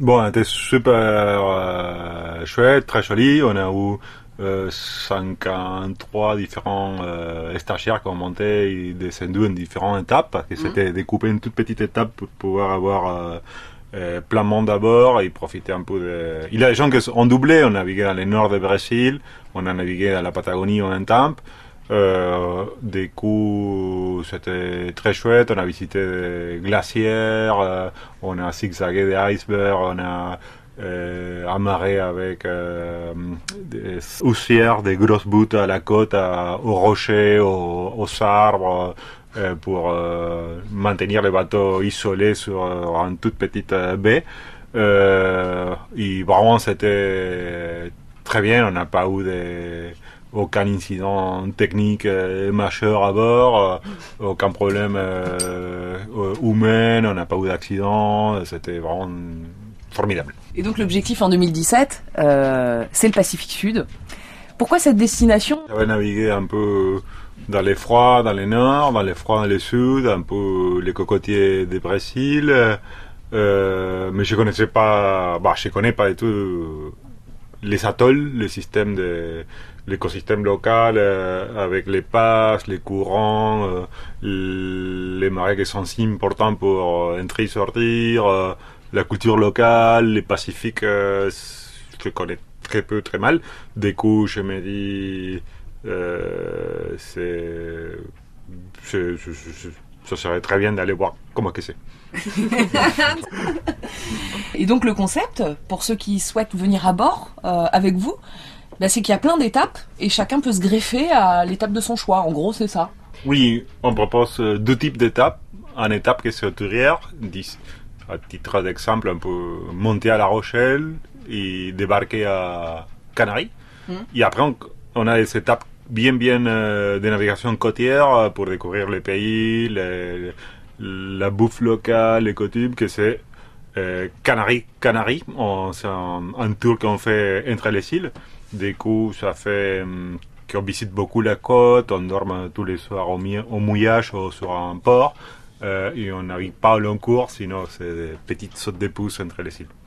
Bon, c'était super euh, chouette, très joli. On a eu euh, 53 différents euh, stagiaires qui ont monté et descendu en différentes étapes parce que c'était découpé en toute petite étape pour pouvoir avoir euh, euh, plein de monde d'abord et profiter un peu de... Il y a des gens qui ont doublé, on navigué dans le nord du Brésil, on a navigué dans la Patagonie en temps. Euh, des coups, c'était très chouette. On a visité des glacières, euh, on a zigzagué des icebergs, on a euh, amarré avec euh, des houssières, des grosses bouts à la côte, à- aux rochers, aux, arbres, pour maintenir le bateau isolé sur une toute petite baie. Et vraiment, c'était très bien. On n'a pas eu de, aucun incident technique euh, majeur à bord, euh, aucun problème euh, euh, humain, on n'a pas eu d'accident. C'était vraiment formidable. Et donc l'objectif en 2017, euh, c'est le Pacifique Sud. Pourquoi cette destination? J'avais navigué un peu dans les froids, dans le nord, dans les froids dans le sud, un peu les cocotiers du Brésil. Mais je connaissais pas, bah, je connais pas du tout les atolls, le système de l'écosystème local euh, avec les passes, les courants, euh, les marées qui sont si importants pour entrer et sortir, la culture locale, les Pacifiques, euh, je connais très peu, très mal. Du coup, je me dis, euh, c'est, c'est- c'est- c'est- ça serait très bien d'aller voir comment que c'est. Et donc le concept, pour ceux qui souhaitent venir à bord euh, avec vous, bah, c'est qu'il y a plein d'étapes et chacun peut se greffer à l'étape de son choix. En gros, c'est ça. Oui, on propose euh, deux types d'étapes. Une étape qui est hauturière, dis- à titre d'exemple, on peut monter à La Rochelle et débarquer à Canaries. Et après, on, on a des étapes bien, bien euh, de navigation côtière pour découvrir le pays, la bouffe locale, les coutumes, que c'est euh, Canaries. On- C'est un, un tour qu'on fait entre les îles. Du coup, ça fait hum, qu'on visite beaucoup la côte, on dort tous les soirs au, mouillage ou sur un port. euh, et on n'arrive pas au long cours, sinon c'est des petites sautes de pouces entre les îles.